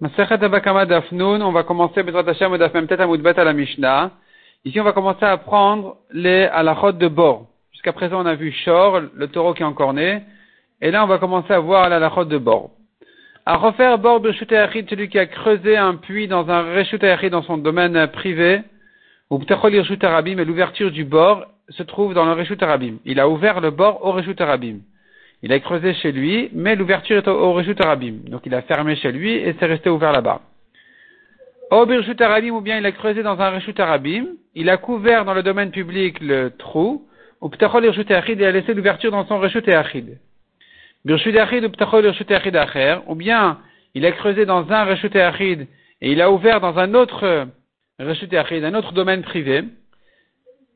On va commencer à la Mishnah. Ici, on va commencer à prendre les halachot de bord. Jusqu'à présent, on a vu Shor, le taureau qui est encore né. Et là, on va commencer à voir l'halachot de bord. À refaire bord de celui qui a creusé un puits dans un Achid dans son domaine privé, ou Ptachol et l'ouverture du bord se trouve dans le Reshut. Il a ouvert le bord au Reshut. Il a creusé chez lui, mais l'ouverture est au, au Arabim. Donc il a fermé chez lui et c'est resté ouvert là-bas. Au Birshut Arabim, ou bien il a creusé dans un Reshut Arabim, il a couvert dans le domaine public le trou, ou Ptachol Achid et a laissé l'ouverture dans son Reshut Achid. Birshut ou Ptachol Acher, ou bien il a creusé dans un Reshut Achid et il a ouvert dans un autre Reshut Achid, un autre domaine privé.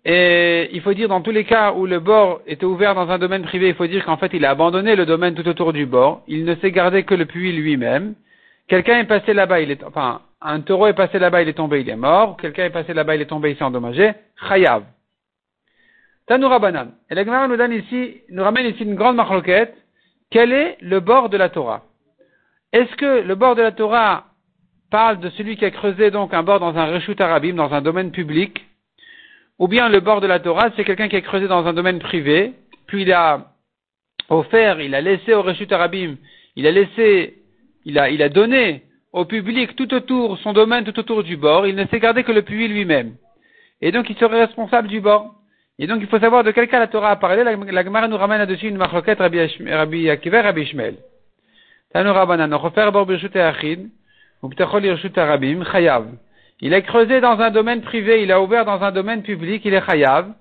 Et il faut dire dans tous les cas où le bord était ouvert dans un domaine privé, il faut dire qu'en fait il a abandonné le domaine tout autour du bord. Il ne s'est gardé que le puits lui-même. Quelqu'un est passé là-bas, il est, enfin, un taureau est passé là-bas, il est tombé, il est mort. Quelqu'un est passé là-bas, il est tombé, il s'est endommagé. Chayav. Tanoura Banan. Et la Gemara nous donne ici, nous ramène ici une grande marloquette. Quel est le bord de la Torah? Est-ce que le bord de la Torah parle de celui qui a creusé donc un bord dans un reshut arabim, dans un domaine public, ou bien le bord de la Torah, c'est quelqu'un qui a creusé dans un domaine privé, puis il a offert, il a laissé au Reshut Arabim, il a laissé, il a, il a donné au public tout autour, son domaine tout autour du bord, il ne s'est gardé que le puits lui-même. Et donc il serait responsable du bord. Et donc il faut savoir de quel cas la Torah a parlé. La, la Gemara nous ramène là-dessus une marloquette Rabbi, Rabbi Akiva, Rabbi Ishmael. Tanu Rabbanan, Birshut Achid, ou Arabim, Chayav. Il a creusé dans un domaine privé, il a ouvert dans un domaine public, il est chayav.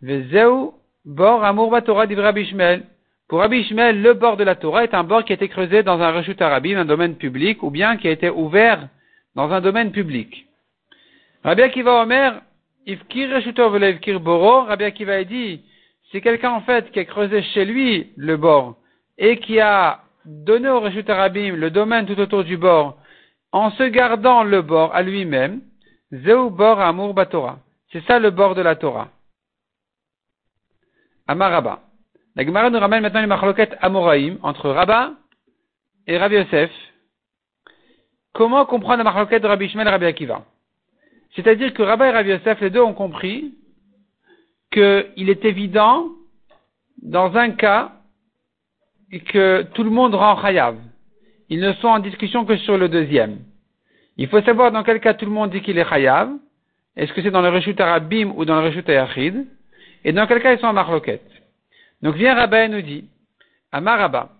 Vezeu bord amour Torah Ishmael. Pour Rabbi le bord de la Torah est un bord qui a été creusé dans un rechut arabim, un domaine public, ou bien qui a été ouvert dans un domaine public. Rabbi Akiva Omer, Ifkir Ifkir Boro, Rabbi Akiva a dit, c'est quelqu'un en fait qui a creusé chez lui le bord et qui a donné au rechut arabim le domaine tout autour du bord en se gardant le bord à lui-même, Zeu bor amour batora. C'est ça le bord de la Torah. Amaraba. La Gemara nous ramène maintenant les machloket amoraïm entre Rabba et Rabbi Yosef. Comment comprendre la machloket de Rabbi Ishmael et Rabbi Akiva? C'est-à-dire que Rabba et Rabbi Yosef, les deux ont compris qu'il est évident, dans un cas, que tout le monde rend chayav ils ne sont en discussion que sur le deuxième. Il faut savoir dans quel cas tout le monde dit qu'il est chayav. Est-ce que c'est dans le reshut arabim ou dans le reshut ayachid Et dans quel cas ils sont en marloquette? Donc vient Rabba et nous dit, Amaraba,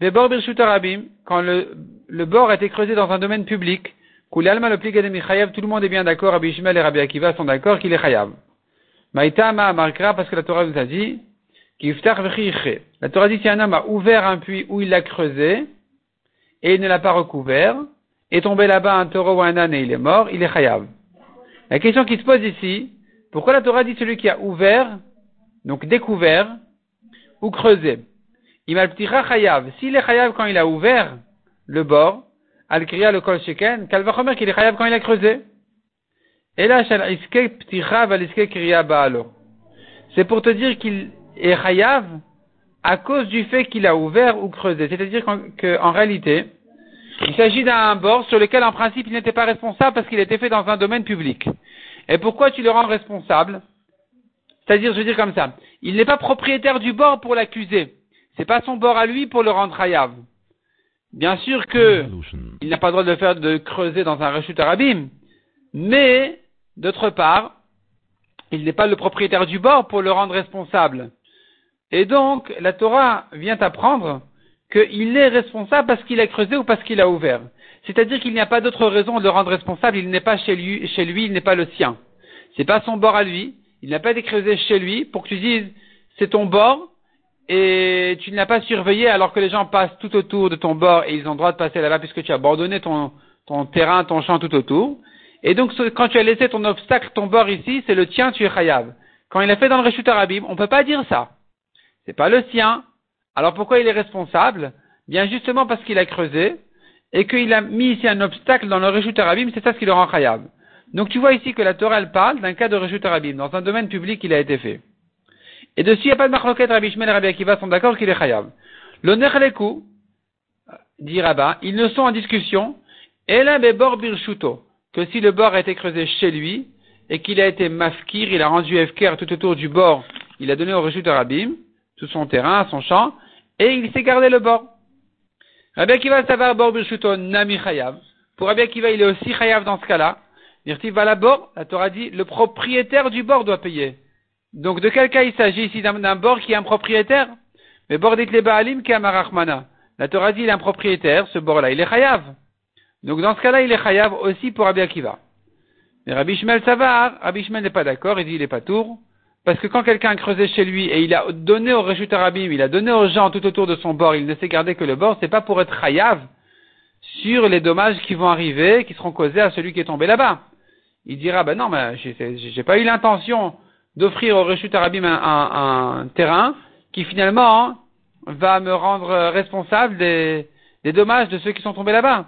Bebor birshut arabim, quand le, bord a été creusé dans un domaine public, Alma le chayav, tout le monde est bien d'accord, Rabbi Ishmael et Rabbi Akiva sont d'accord qu'il est chayav. Maïtama markra, parce que la Torah nous a dit, la Torah dit si un homme a ouvert un puits où il l'a creusé, et il ne l'a pas recouvert, est tombé là-bas un taureau ou un âne et il est mort, il est chayav. La question qui se pose ici, pourquoi la Torah dit celui qui a ouvert, donc découvert, ou creusé? Il m'a chayav. S'il est chayav quand il a ouvert le bord, al-kriya le kol sheken, kalvachomer qu'il est chayav quand il a creusé. Et là, c'est pour te dire qu'il est chayav à cause du fait qu'il a ouvert ou creusé. C'est-à-dire qu'en réalité, il s'agit d'un bord sur lequel en principe il n'était pas responsable parce qu'il était fait dans un domaine public. Et pourquoi tu le rends responsable? C'est-à-dire, je veux dire comme ça, il n'est pas propriétaire du bord pour l'accuser. C'est pas son bord à lui pour le rendre hayav. Bien sûr que il n'a pas le droit de le faire creuser dans un rechute arabim, mais d'autre part, il n'est pas le propriétaire du bord pour le rendre responsable. Et donc, la Torah vient apprendre qu'il est responsable parce qu'il a creusé ou parce qu'il a ouvert. C'est-à-dire qu'il n'y a pas d'autre raison de le rendre responsable, il n'est pas chez lui, chez lui il n'est pas le sien. C'est pas son bord à lui, il n'a pas été creusé chez lui pour que tu dises c'est ton bord et tu ne l'as pas surveillé alors que les gens passent tout autour de ton bord et ils ont le droit de passer là-bas puisque tu as abandonné ton, ton terrain, ton champ tout autour. Et donc quand tu as laissé ton obstacle, ton bord ici, c'est le tien, tu es chayav. Quand il a fait dans le Reshut Arabim, on ne peut pas dire ça. C'est pas le sien. Alors pourquoi il est responsable? Bien justement parce qu'il a creusé et qu'il a mis ici un obstacle dans le Reshut Arabim, c'est ça ce qui le rend chayav. Donc tu vois ici que la Torah elle parle d'un cas de Reshut Arabim, dans un domaine public il a été fait. Et dessus il n'y a pas de marloquette, Rabbi Shmuel et Rabbi Akiva sont d'accord qu'il est chayav. Le Nechleku, dit Rabba, ils ne sont en discussion Et là, bord birshuto, que si le bord a été creusé chez lui, et qu'il a été mafkir, il a rendu efker tout autour du bord, il a donné au Reshut Arabim, tout son terrain, son champ, et il s'est gardé le bord. Rabbi Akiva savoir bord birshuto nami chayav. Pour Rabbi Akiva, il est aussi chayav dans ce cas-là. Dirti va la bord, la Torah dit, le propriétaire du bord doit payer. Donc de quel cas il s'agit ici d'un bord qui est un propriétaire? Mais bord dit les Baalim qui est Marachmana. La Torah dit il est un propriétaire, ce bord-là, il est chayav. Donc dans ce cas-là, il est chayav aussi pour Rabbi Akiva. Mais Rabbi Shmuel Savar, Rabbi Shmuel n'est pas d'accord, il dit il est pas tour. Parce que quand quelqu'un a creusé chez lui et il a donné au Reshut Arabim, il a donné aux gens tout autour de son bord, il ne s'est gardé que le bord, c'est pas pour être chayav sur les dommages qui vont arriver, qui seront causés à celui qui est tombé là-bas. Il dira, ben non, mais j'ai pas eu l'intention d'offrir au Reshut Arabim un, terrain qui finalement va me rendre responsable des, dommages de ceux qui sont tombés là-bas.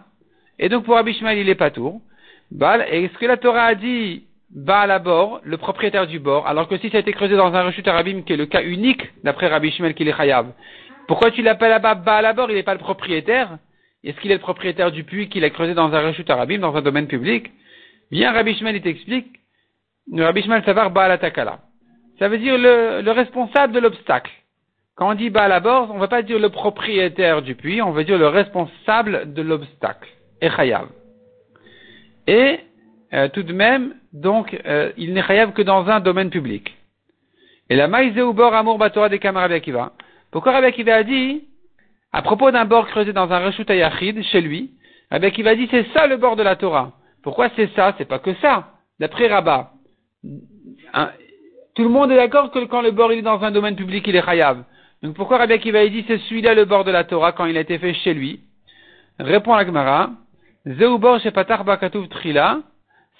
Et donc pour Rabbi Shmuel, il est pas tour. Est-ce que la Torah a dit Baal à bord, le propriétaire du bord, alors que si ça a été creusé dans un rechute arabim, qui est le cas unique, d'après Rabbi Shmuel, qu'il est chayav, pourquoi tu l'appelles là-bas à bord, il n'est pas le propriétaire? Est-ce qu'il est le propriétaire du puits qu'il a creusé dans un rechute arabim, dans un domaine public? Bien, Rabbi Shmuel, il t'explique, Rabbi Shmuel savoir Baal Atakala. Ça veut dire le, le responsable de l'obstacle. Quand on dit Baal à bord, on ne va pas dire le propriétaire du puits, on va dire le responsable de l'obstacle. Et chayav. Et euh, tout de même, donc, euh, il n'est chayav que dans un domaine public. Et la maïzé bord amour batora des Akiva. Pourquoi Rabbi a dit, à propos d'un bord creusé dans un reshut ayachid, chez lui, Rabbi Akiva a dit, c'est ça le bord de la Torah. Pourquoi c'est ça? C'est pas que ça. D'après Rabat. tout le monde est d'accord que quand le bord est dans un domaine public, il est chayav. Donc pourquoi Rabbi a dit, c'est celui-là le bord de la Torah quand il a été fait chez lui? Répond la Gemara. Zeubor Shepatar Bakatuv Trila,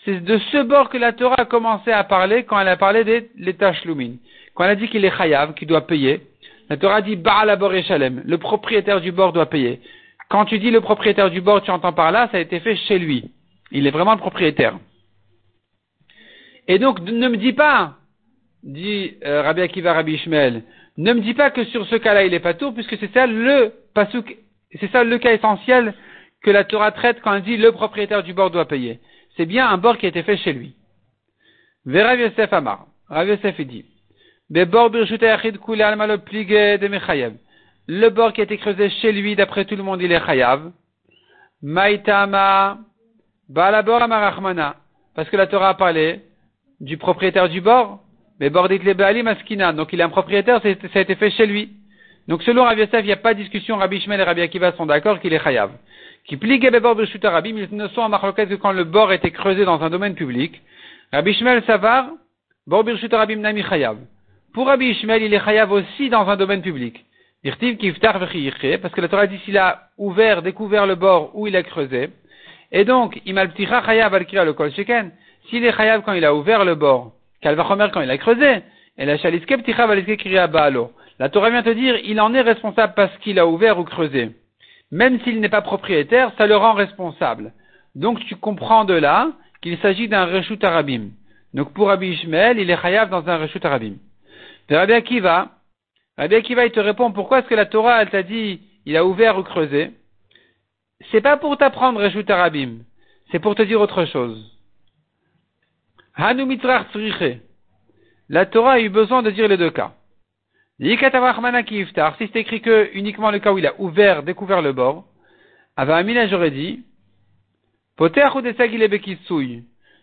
c'est de ce bord que la Torah a commencé à parler quand elle a parlé des l'étage lumines. Quand elle a dit qu'il est chayav, qu'il doit payer, la Torah dit Baal et Shalem, le propriétaire du bord doit payer. Quand tu dis le propriétaire du bord, tu entends par là, ça a été fait chez lui. Il est vraiment le propriétaire. Et donc, ne me dis pas, dit euh, Rabbi Akiva Rabbi Ishmael, ne me dis pas que sur ce cas-là, il est pas tout, puisque c'est ça le c'est ça le cas essentiel que la Torah traite quand elle dit le propriétaire du bord doit payer. C'est bien un bord qui a été fait chez lui. Rav Yosef Amar. Rav Yosef dit. Le bord qui a été creusé chez lui, d'après tout le monde, il est chayav. Maïtama. Balabor amarachmana. Parce que la Torah a parlé du propriétaire du bord. Mais bord dit le maskina. Donc il est un propriétaire, ça a été fait chez lui. Donc selon Rav Yosef, il n'y a pas de discussion. Rabbi Shmuel et Rabbi Akiva sont d'accord qu'il est chayav. Qui plie Gebebor Beshuta Rabim, ils ne sont en marloquette que quand le bord était creusé dans un domaine public. Rabbi Shmuel Savar, Bor Beshuta Rabim Nami Chayav. Pour Rabbi Ishmael, il est chayav aussi dans un domaine public. parce que la Torah dit s'il a ouvert, découvert le bord où il a creusé. Et donc, imalpticha chayav al le kol sheken. S'il est chayav quand il a ouvert le bord, kalvachomer quand il a creusé, et la chaliske pticha kriya baalo. La Torah vient te dire, il en est responsable parce qu'il a ouvert ou creusé même s'il n'est pas propriétaire, ça le rend responsable. Donc tu comprends de là qu'il s'agit d'un reshut arabim. Donc pour Rabbi Ishmael, il est chayav dans un reshut arabim. Rabbi Akiva, Rabbi Akiva il te répond pourquoi est-ce que la Torah elle t'a dit il a ouvert ou creusé? C'est pas pour t'apprendre reshut arabim, c'est pour te dire autre chose. Hanu La Torah a eu besoin de dire les deux cas. Si c'est écrit que uniquement le cas où il a ouvert, découvert le bord, Amina j'aurais dit,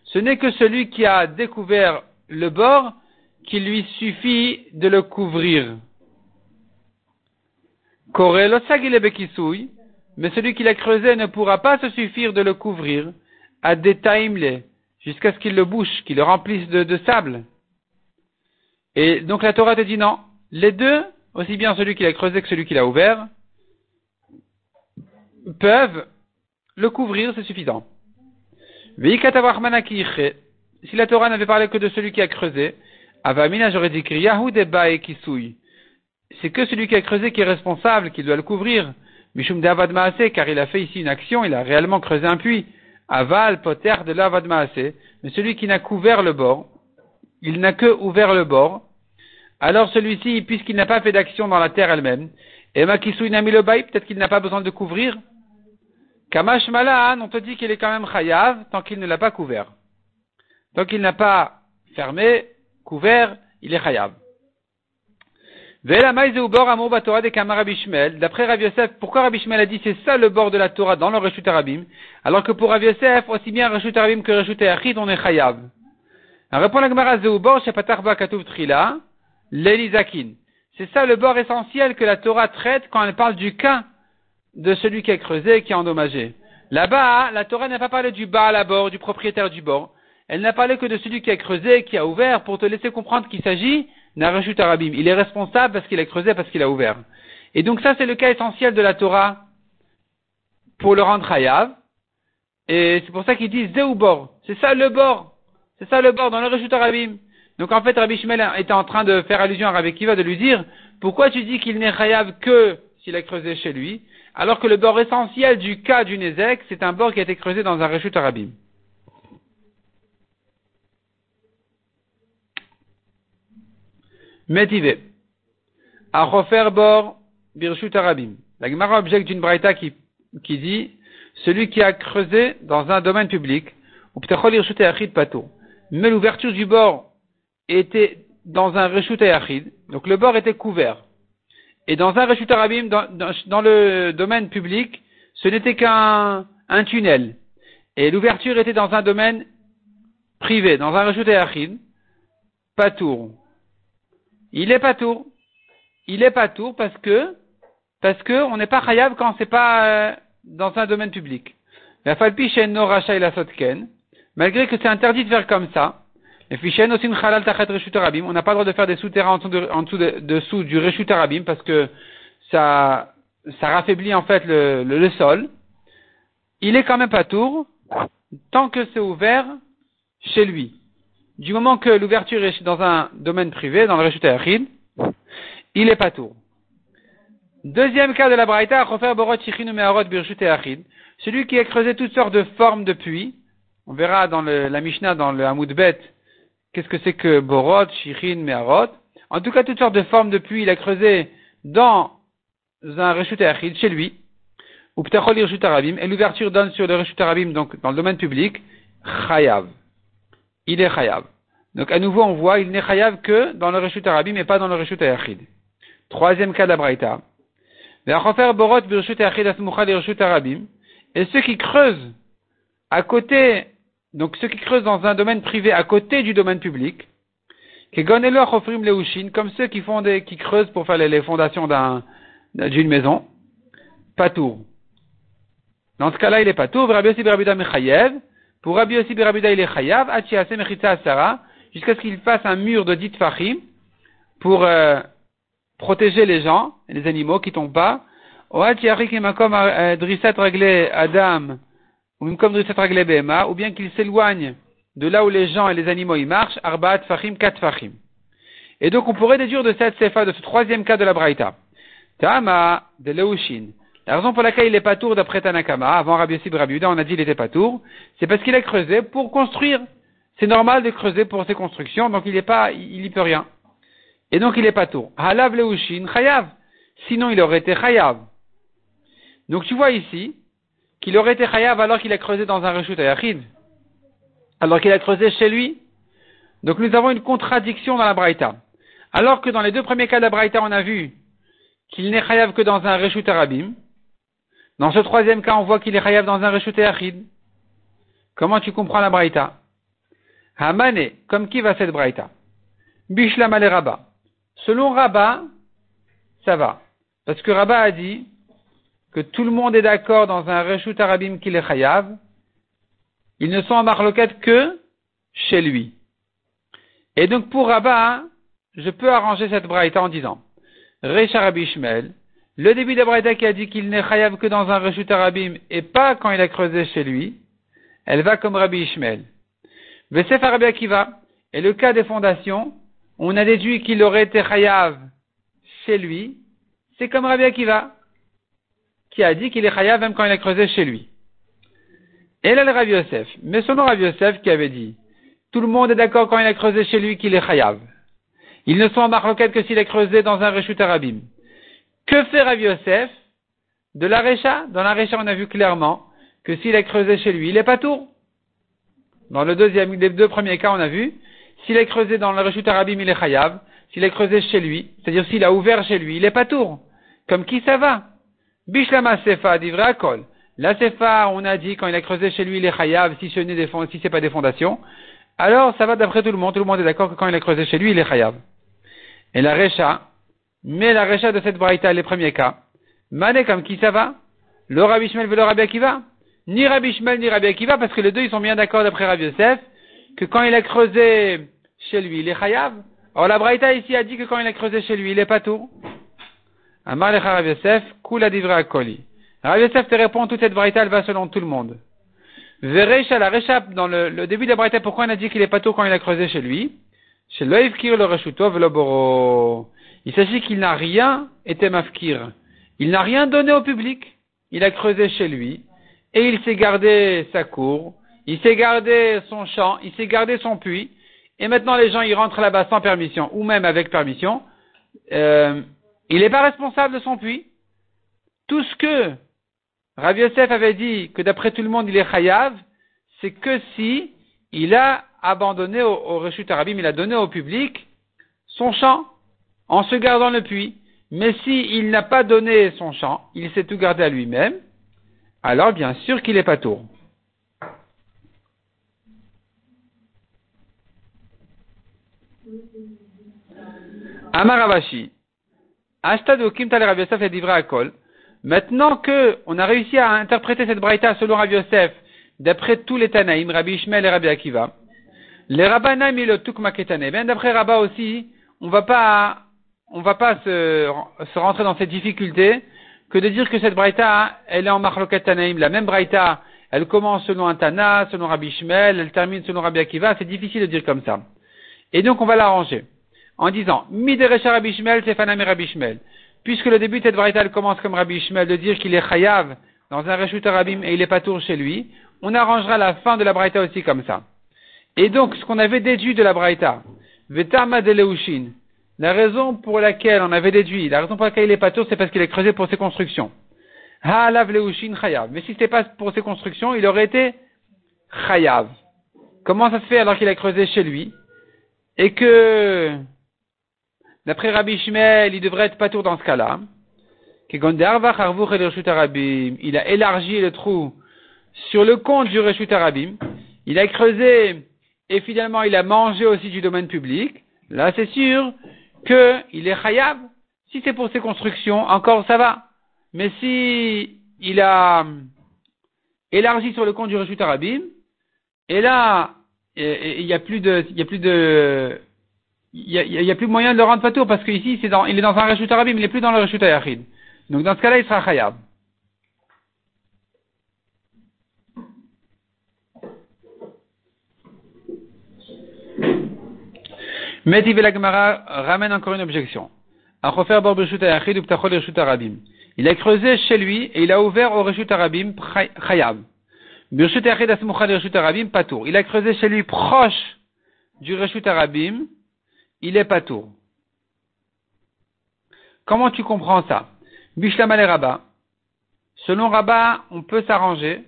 ce n'est que celui qui a découvert le bord qu'il lui suffit de le couvrir. Mais celui qui l'a creusé ne pourra pas se suffire de le couvrir à détaimler jusqu'à ce qu'il le bouche, qu'il le remplisse de sable. Et donc la Torah te dit non, les deux, aussi bien celui qui l'a creusé que celui qui l'a ouvert, peuvent le couvrir, c'est suffisant. Si la Torah n'avait parlé que de celui qui a creusé, Avamina, j'aurais dit C'est que celui qui a creusé qui est responsable, qui doit le couvrir. Mishum de Maase, car il a fait ici une action, il a réellement creusé un puits. Aval, poter de l'Avad Maase. Mais celui qui n'a couvert le bord, il n'a que ouvert le bord, alors celui-ci, puisqu'il n'a pas fait d'action dans la terre elle-même, et mis le bail, peut-être qu'il n'a pas besoin de couvrir. Kamash Malan, on te dit qu'il est quand même chayav tant qu'il ne l'a pas couvert. Tant qu'il n'a pas fermé, couvert, il est chayav. D'après Rav Yosef, pourquoi Rabbi Shmuel a dit c'est ça le bord de la Torah dans le Reshut Arabim, alors que pour Rav Yosef, aussi bien Reshut Arabim que Reshut Yachid, on est chayav. On répond la Gemara Zeubor, Katuv Trila, l'Elizakin. C'est ça le bord essentiel que la Torah traite quand elle parle du cas de celui qui est creusé et qui est endommagé. Là-bas, la Torah n'a pas parlé du bas à la bord, du propriétaire du bord. Elle n'a parlé que de celui qui a creusé et qui a ouvert pour te laisser comprendre qu'il s'agit Narashut Arabim. Il est responsable parce qu'il a creusé, parce qu'il a ouvert. Et donc ça, c'est le cas essentiel de la Torah pour le rendre hayav. Et c'est pour ça qu'il dit bord. C'est ça le bord. C'est ça le bord dans le Reshut Arabim. Donc en fait, Rabbi Shmuel était en train de faire allusion à Rabbi Kiva, de lui dire, pourquoi tu dis qu'il n'est hayav que s'il a creusé chez lui, alors que le bord essentiel du cas du Nézek, c'est un bord qui a été creusé dans un Reshut Arabim. Métivé. À refaire bord, Birshut Arabim. La Gemara objecte d'une braïta qui, qui dit, celui qui a creusé dans un domaine public, ou peut-être pato. Mais l'ouverture du bord était dans un reshut Yachid, donc le bord était couvert. Et dans un reshut Arabim, dans, dans, le domaine public, ce n'était qu'un un tunnel. Et l'ouverture était dans un domaine privé, dans un reshut Yachid, patour. Il est pas tour. Il est pas tour parce que, parce que on n'est pas chayav quand c'est pas euh, dans un domaine public. Malgré que c'est interdit de faire comme ça, on n'a pas le droit de faire des souterrains en dessous, dessous, de, dessous du reshut arabim parce que ça, ça raffaiblit en fait le, le, le sol. Il est quand même pas tour tant que c'est ouvert chez lui du moment que l'ouverture est dans un domaine privé, dans le Reshut il est pas tour. Deuxième cas de la Braïta, Celui qui a creusé toutes sortes de formes de puits. On verra dans le, la Mishnah, dans le Hamoud Bet, qu'est-ce que c'est que Borot, Shichin, Meharot. En tout cas, toutes sortes de formes de puits, il a creusé dans un Reshut chez lui. Ou Ptachol Arabim. Et l'ouverture donne sur le Reshut Arabim, donc dans le domaine public, Chayav il est chayav. Donc à nouveau on voit, il n'est chayav que dans le reshut arabi, mais pas dans le reshut ayachid. Troisième cas de la braïta. Et ceux qui creusent à côté, donc ceux qui creusent dans un domaine privé à côté du domaine public, comme ceux qui font des, qui creusent pour faire les, fondations d'un, d'une maison, patour. Dans ce cas-là, il est patour. Pour Rabbi aussi, Rabbi il est chayav, jusqu'à ce qu'il fasse un mur de dit fachim pour euh, protéger les gens, les animaux qui tombent pas. Euh, Adam, ou comme ou bien qu'il s'éloigne de là où les gens et les animaux y marchent, arbaat fachim, kat fachim. Et donc on pourrait déduire de cette sefa, de ce troisième cas de la braïta. Tama de Leushin. La raison pour laquelle il est pas tour d'après Tanakama, avant Rabbi Yossi Rabbi on a dit qu'il était pas tour, c'est parce qu'il a creusé pour construire. C'est normal de creuser pour ses constructions, donc il est pas, il peut rien. Et donc il est pas tour. Halav leushin chayav. Sinon il aurait été chayav. Donc tu vois ici qu'il aurait été chayav alors qu'il a creusé dans un reshut ayachid. Alors qu'il a creusé chez lui. Donc nous avons une contradiction dans la braïta. Alors que dans les deux premiers cas de la braïta, on a vu qu'il n'est chayav que dans un reshut arabim. Dans ce troisième cas, on voit qu'il est chayav dans un reshuté achid. Comment tu comprends la braïta? Hamane, comme qui va cette braïta? Bishlam ale Rabba. Selon Rabba, ça va. Parce que Rabba a dit que tout le monde est d'accord dans un reshut arabim qu'il est chayav. Ils ne sont en marloquette que chez lui. Et donc pour Rabba, je peux arranger cette braïta en disant Recha Rabbi le début d'Abraïta qui a dit qu'il n'est chayav que dans un reshut arabim et pas quand il a creusé chez lui, elle va comme Rabbi Ishmael. Vesef Rabbi Akiva, et le cas des fondations, on a déduit qu'il aurait été chayav chez lui, c'est comme Rabbi Akiva, qui a dit qu'il est chayav même quand il a creusé chez lui. Et là le Rabbi Yosef, mais nom Rabbi Yosef qui avait dit, tout le monde est d'accord quand il a creusé chez lui qu'il est chayav. Ils ne sont en marloquette que s'il a creusé dans un reshut arabim. Que fait Rav Yosef De la Récha? Dans la Récha, on a vu clairement que s'il a creusé chez lui, il est pas tour. Dans le deuxième, les deux premiers cas, on a vu, s'il a creusé dans le Reshut Arabim, il est chayav. S'il a creusé chez lui, c'est-à-dire s'il a ouvert chez lui, il est pas tour. Comme qui ça va? Bishlama Sefa, dit vrai kol. La Sefa, on a dit, quand il a creusé chez lui, il est chayav, si ce n'est si pas des fondations. Alors, ça va d'après tout le monde. Tout le monde est d'accord que quand il a creusé chez lui, il est chayav. Et la Recha, mais la Recha de cette braïta, les premiers cas. Mané comme qui ça va? Le Rabbi Shmuel veut le Rabbi Akiva? Ni Rabbi Shmuel ni Rabbi Akiva, parce que les deux, ils sont bien d'accord d'après Rabbi Yosef, que quand il a creusé chez lui, il est chayav. Or, la braïta ici a dit que quand il a creusé chez lui, il est pas tout. Amar lecha Rabbi Yosef, kula divra koli. Rabbi Yosef te répond, toute cette braïta, elle va selon tout le monde. Verecha, la réchappe, dans le, le, début de la braïta, pourquoi on a dit qu'il est pas tout quand il a creusé chez lui? Chez le reshutov le boro. Il s'agit qu'il n'a rien été mafkir. Il n'a rien donné au public. Il a creusé chez lui. Et il s'est gardé sa cour. Il s'est gardé son champ. Il s'est gardé son puits. Et maintenant les gens ils rentrent là-bas sans permission ou même avec permission. Euh, il n'est pas responsable de son puits. Tout ce que Rav Yosef avait dit que d'après tout le monde il est chayav, c'est que si il a abandonné au, au Arabim, il a donné au public son champ en se gardant le puits. Mais si il n'a pas donné son champ, il s'est tout gardé à lui-même, alors bien sûr qu'il est pas tour. Amaravashi. Maintenant que on a réussi à interpréter cette braïta selon Rabbi Yosef, d'après tous les Tanaïm, Rabbi Ishmael et Rabbi Akiva, les Rabbanim et le Tukmaketane, bien d'après Rabba aussi, on va pas, on va pas se, se, rentrer dans cette difficulté que de dire que cette braïta, elle est en Machloket Tanaïm. La même braïta, elle commence selon un Tana, selon Rabbi Ishmael, elle termine selon Rabbi Akiva, c'est difficile de dire comme ça. Et donc on va l'arranger en disant Miderecha Rabbi Rabbi Shmel. Puisque le début de cette variété commence comme Rabbi Shmel de dire qu'il est chayav dans un Reshut Arabim et il est pas tour chez lui, on arrangera la fin de la braïta aussi comme ça. Et donc, ce qu'on avait déduit de la braïta, Vetama de Leushin, la raison pour laquelle on avait déduit, la raison pour laquelle il est pas tour, c'est parce qu'il est creusé pour ses constructions. Ha'alav Leushin chayav. Mais si c'était pas pour ses constructions, il aurait été chayav. Comment ça se fait alors qu'il a creusé chez lui? Et que, D'après Rabbi Shmuel, il devrait être pas tour dans ce cas-là. Il a élargi le trou sur le compte du Reshut Arabim. Il a creusé et finalement il a mangé aussi du domaine public. Là, c'est sûr qu'il est khayab. Si c'est pour ses constructions, encore ça va. Mais si il a élargi sur le compte du Reshut Arabim, et là, il n'y a plus de, il y a plus de, n'y a, plus moyen de le rendre patour parce qu'ici, il est dans un Reshut Arabim, il n'est plus dans le Reshut Ayachid. Donc dans ce cas-là, il sera Khayab. Meti Gemara ramène encore une objection. Il a creusé chez lui et il a ouvert au Reshut Arabim. Patour. Il a creusé chez lui proche du Reshut Arabim il est pas tour. Comment tu comprends ça? Bishlam Rabba. Selon Rabba, on peut s'arranger.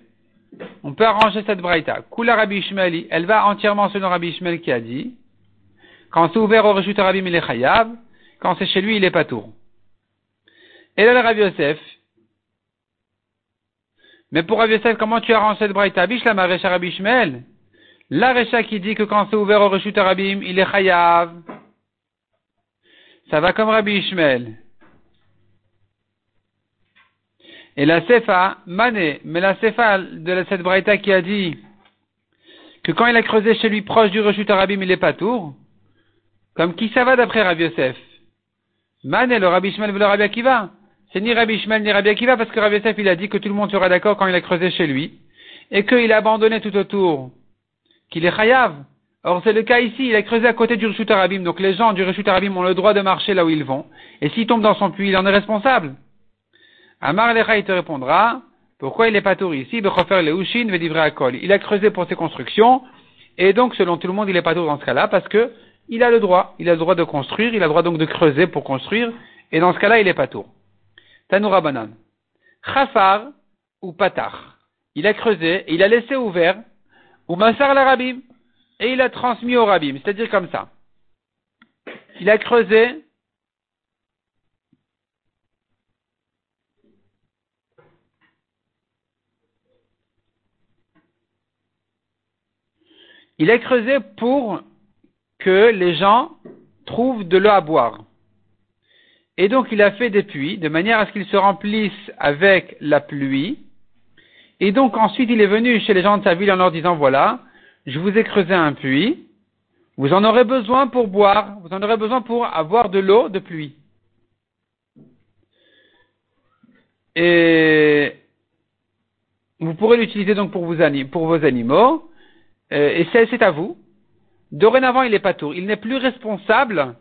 On peut arranger cette braïta. Kula Rabbi Ishmaeli, elle va entièrement selon Rabbi Ishmael qui a dit. Quand c'est ouvert au Reshut Rabbi, il est chayav. Quand c'est chez lui, il est pas tour. Et là, le Rabbi Yosef. Mais pour Rabbi Yosef, comment tu arranges cette braïta? Bishlam Rabbi Ishmael. La Recha qui dit que quand c'est ouvert au Reshut Arabim, il est chayav. Ça va comme Rabbi Ishmael. Et la Sefa, Mané, mais la Sefa de cette Braïta qui a dit que quand il a creusé chez lui proche du Reshut Arabim, il est pas tour. Comme qui ça va d'après Rabbi Yosef? Mané, le Rabbi Ishmael le Rabbi Akiva. C'est ni Rabbi Ishmael ni Rabbi Akiva parce que Rabbi Yosef, il a dit que tout le monde sera d'accord quand il a creusé chez lui. Et qu'il a abandonné tout autour qu'il est chayav. Or, c'est le cas ici, il a creusé à côté du Rishut Arabim, donc les gens du Rishut Arabim ont le droit de marcher là où ils vont, et s'ils tombent dans son puits, il en est responsable. Amar Lecha, il te répondra, pourquoi il n'est pas tour ici, Il a creusé pour ses constructions, et donc, selon tout le monde, il n'est pas tour dans ce cas-là, parce que il a le droit, il a le droit de construire, il a le droit donc de creuser pour construire, et dans ce cas-là, il n'est pas tour. Tanoura Banan. Chafar ou Patar. il a creusé, et il a laissé ouvert, ou Massar l'Arabim, et il a transmis au Rabim, c'est-à-dire comme ça. Il a creusé, il a creusé pour que les gens trouvent de l'eau à boire. Et donc il a fait des puits de manière à ce qu'ils se remplissent avec la pluie. Et donc ensuite il est venu chez les gens de sa ville en leur disant voilà, je vous ai creusé un puits, vous en aurez besoin pour boire, vous en aurez besoin pour avoir de l'eau de pluie. Et vous pourrez l'utiliser donc pour, vos animaux, euh, et c'est à vous. Dorénavant, il n'est pas tour. Il n'est plus responsable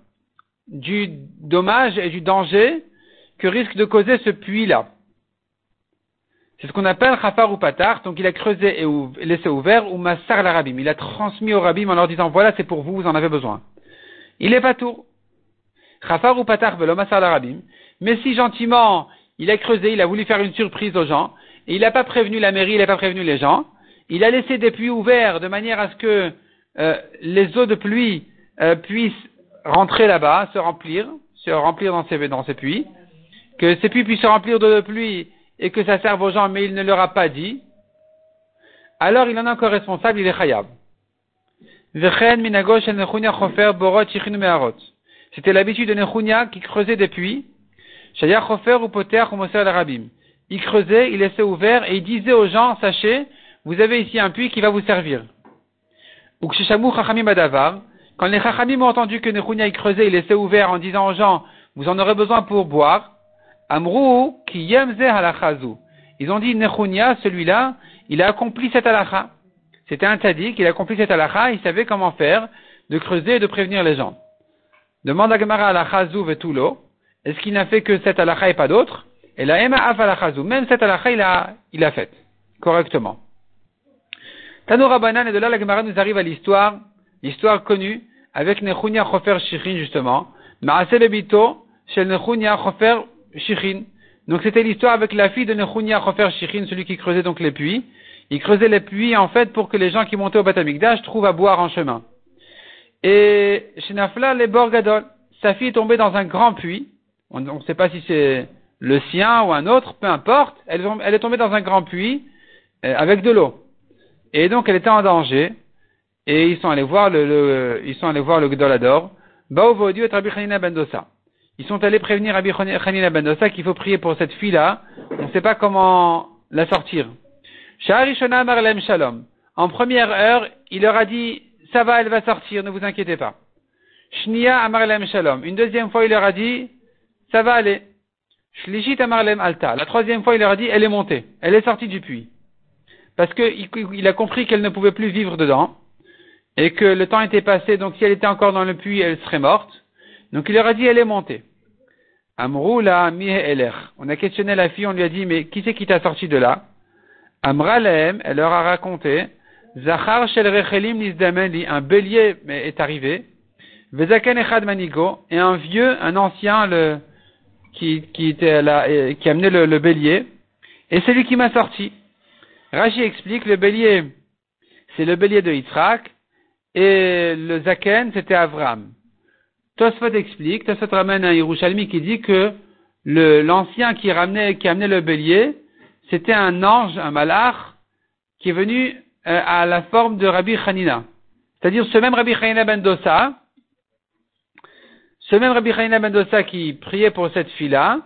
du dommage et du danger que risque de causer ce puits-là. C'est ce qu'on appelle Khafar ou Patar, donc il a creusé et laissé ouvert, ou Massar la Rabim. Il a transmis au Rabim en leur disant, voilà, c'est pour vous, vous en avez besoin. Il n'est pas tour. Khafar ou Patar velo Massar la Rabim. Mais si gentiment, il a creusé, il a voulu faire une surprise aux gens, et il n'a pas prévenu la mairie, il n'a pas prévenu les gens, il a laissé des puits ouverts de manière à ce que euh, les eaux de pluie euh, puissent rentrer là-bas, se remplir, se remplir dans ces, dans ces puits, que ces puits puissent se remplir de pluie et que ça serve aux gens, mais il ne leur a pas dit, alors il en est encore responsable, il est chayab. C'était l'habitude de Nechunia qui creusait des puits. Il creusait, il laissait ouvert et il disait aux gens, sachez, vous avez ici un puits qui va vous servir. Quand les chachamim ont entendu que Nechunia il creusait, il laissait ouvert en disant aux gens, vous en aurez besoin pour boire, Amrou ki Ils ont dit Nechunia, celui-là, il a accompli cette halakha. C'était un tzaddik, il a accompli cette halakha, il savait comment faire, de creuser et de prévenir les gens. Demande à Gemara tout l'eau. Est-ce qu'il n'a fait que cette halakha et pas d'autre Et la ema af Même cette halakha, il a, il a fait. Correctement. Tano Banan, et de là la Gemara nous arrive à l'histoire, l'histoire connue, avec Nechunia Chofer Shichin, justement. Maase Bebito, chez Nechunia Chofer Shichin. Donc c'était l'histoire avec la fille de Nechunia Chofer Shichin, celui qui creusait donc les puits. Il creusait les puits en fait pour que les gens qui montaient au Batamikdash trouvent à boire en chemin. Et chez Nafla, les Borgadol, sa fille est tombée dans un grand puits. On ne sait pas si c'est le sien ou un autre, peu importe. Elle, est tombée dans un grand puits euh, avec de l'eau. Et donc elle était en danger. Et ils sont allés voir le, ils sont allés voir le Gdolador. Et Rabbi Bendosa. Ils sont allés prévenir Rabbi Hanina ben qu'il faut prier pour cette fille-là. On ne sait pas comment la sortir. Shalom. En première heure, il leur a dit, ça va, elle va sortir, ne vous inquiétez pas. Shnia Amarlem Shalom. Une deuxième fois, il leur a dit, ça va aller. Shlishit Amarlem Alta. La troisième fois, il leur a dit, elle est montée. Elle est sortie du puits. Parce qu'il a compris qu'elle ne pouvait plus vivre dedans. Et que le temps était passé, donc si elle était encore dans le puits, elle serait morte. Donc il leur a dit, elle est montée. Amroula eler. On a questionné la fille, on lui a dit, mais qui c'est qui t'a sorti de là? Amralem, elle leur a raconté, Zachar shel rechelim nizdameli, un bélier est arrivé, Vezaken echad manigo, et un vieux, un ancien, le, qui, qui était là, qui amenait le, le bélier, et c'est lui qui m'a sorti. Rachi explique, le bélier, c'est le bélier de Yitzhak, et le Zaken, c'était Avram. Tosfot explique, Tosfot ramène un Yerushalmi qui dit que l'ancien qui ramenait, qui amenait le bélier, c'était un ange, un malach, qui est venu euh, à la forme de Rabbi Hanina. C'est-à-dire ce même Rabbi Hanina ben Dosa, ce même Rabbi Hanina ben Dosa qui priait pour cette fille-là,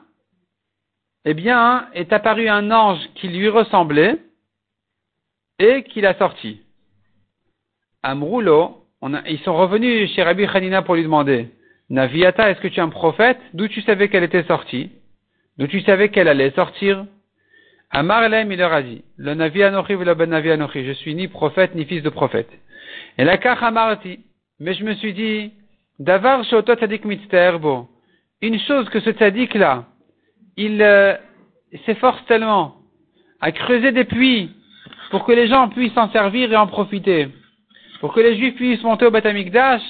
eh bien, est apparu un ange qui lui ressemblait et qui l'a sorti. Amroulo, ils sont revenus chez Rabbi Hanina pour lui demander, Naviata, est-ce que tu es un prophète? D'où tu savais qu'elle était sortie? D'où tu savais qu'elle allait sortir? Amar il leur a dit, le Navi Anochi le Ben Navi Anochi, je suis ni prophète ni fils de prophète. Et la Kach Amarti, mais je me suis dit, Davar Shoto Tzadik Mitzterbo, une chose que ce Tzadik là, il euh, s'efforce tellement à creuser des puits pour que les gens puissent s'en servir et en profiter, pour que les Juifs puissent monter au Batamikdash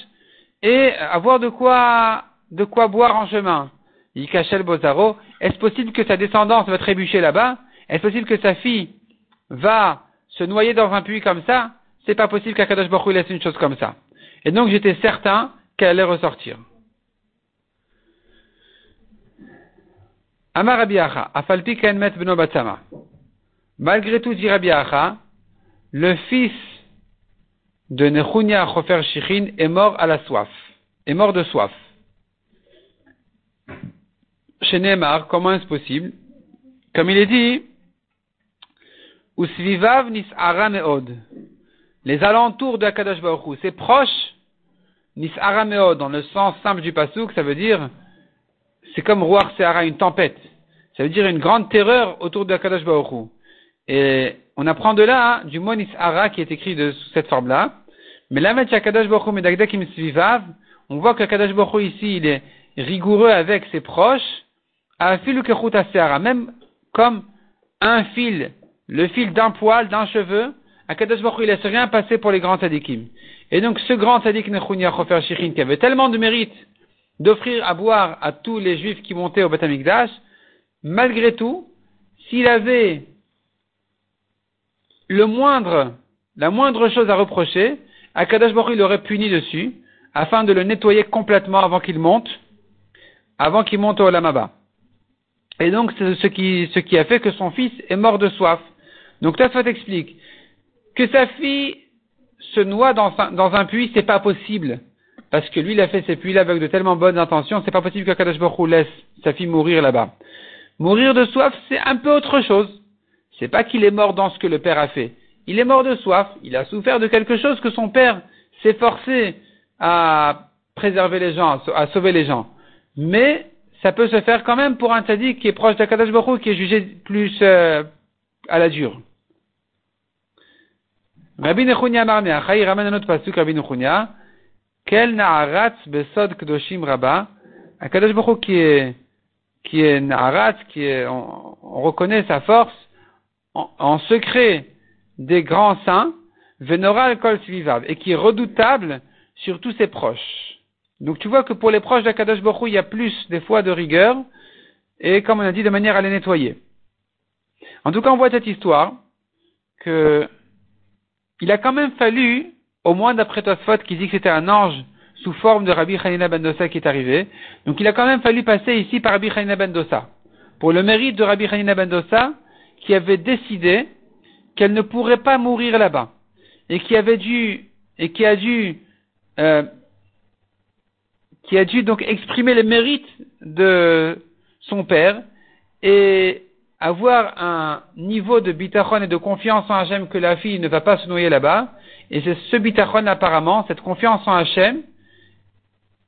et avoir de quoi, de quoi boire en chemin. Il cachait Bozaro. Est-ce possible que sa descendance va trébucher là-bas? Est-ce possible que sa fille va se noyer dans un puits comme ça, c'est pas possible qu'Akadosh Baruch laisse une chose comme ça. Et donc j'étais certain qu'elle allait ressortir. Amar Abiacha, Afalpi Kenmet. Malgré tout, dit Rabbi le fils de Nechunia Chofer Shichin est mort à la soif, est mort de soif. Chez Neymar, comment est-ce possible? Comme il est dit, Usvivav Nis'ara Meod. Les alentours de Akadosh Baruch c'est proche, Nis'ara Meod, dans le sens simple du pasouk, ça veut dire, c'est comme Ruach Se'ara, une tempête. Ça veut dire une grande terreur autour de Akadosh Baruch Et on apprend de là, hein, du mot Nis'ara qui est écrit de cette forme-là. Mais là, on voit que Akadosh Baruch ici, il est rigoureux avec ses proches, à fil même comme un fil, le fil d'un poil, d'un cheveu, Akadosh Baruch il laisse rien passer pour les grands tzadikim. Et donc, ce grand tzadik Nechunia Chofer qui avait tellement de mérite d'offrir à boire à tous les juifs qui montaient au Beth malgré tout, s'il avait le moindre, la moindre chose à reprocher, Akadosh Baruch il aurait puni dessus, afin de le nettoyer complètement avant qu'il monte, avant qu'il monte au Lamaba. Et donc, c'est ce qui, ce qui a fait que son fils est mort de soif. Donc, Tafat explique que sa fille se noie dans, un puits, c'est pas possible. Parce que lui, il a fait ces puits-là avec de tellement bonnes intentions, c'est pas possible que Kadosh Baruch laisse sa fille mourir là-bas. Mourir de soif, c'est un peu autre chose. C'est pas qu'il est mort dans ce que le père a fait. Il est mort de soif. Il a souffert de quelque chose que son père s'est forcé à préserver les gens, à sauver les gens. Mais ça peut se faire quand même pour un tzaddik qui est proche d'Akadosh Baruch qui est jugé plus euh, à la dure. Rabbi Nechunia Marmea, il ramène un autre pasuk, Rabbi Nechunia, quel na'aratz besod kdoshim rabba, Akadosh Baruch qui est, qui est na'aratz, qui est, on, reconnaît sa force, en, secret des grands saints, Venoral kol svivav, et qui est redoutable sur tous ses proches. Donc tu vois que pour les proches d'Akadosh Baruch il y a plus des fois de rigueur, et comme on a dit, de manière à les nettoyer. En tout cas, on voit cette histoire, que il a quand même fallu, au moins d'après Tosfot qui dit que c'était un ange sous forme de Rabbi Hanina ben Dosa qui est arrivé, donc il a quand même fallu passer ici par Rabbi Hanina ben Dosa. Pour le mérite de Rabbi Hanina ben Dosa, qui avait décidé qu'elle ne pourrait pas mourir là-bas, et qui avait dû, et qui a dû, euh, qui a dû donc exprimer les mérites de son père, et avoir un niveau de bitachon et de confiance en Hachem que la fille ne va pas se noyer là-bas. Et c'est ce bitachon apparemment, cette confiance en Hachem,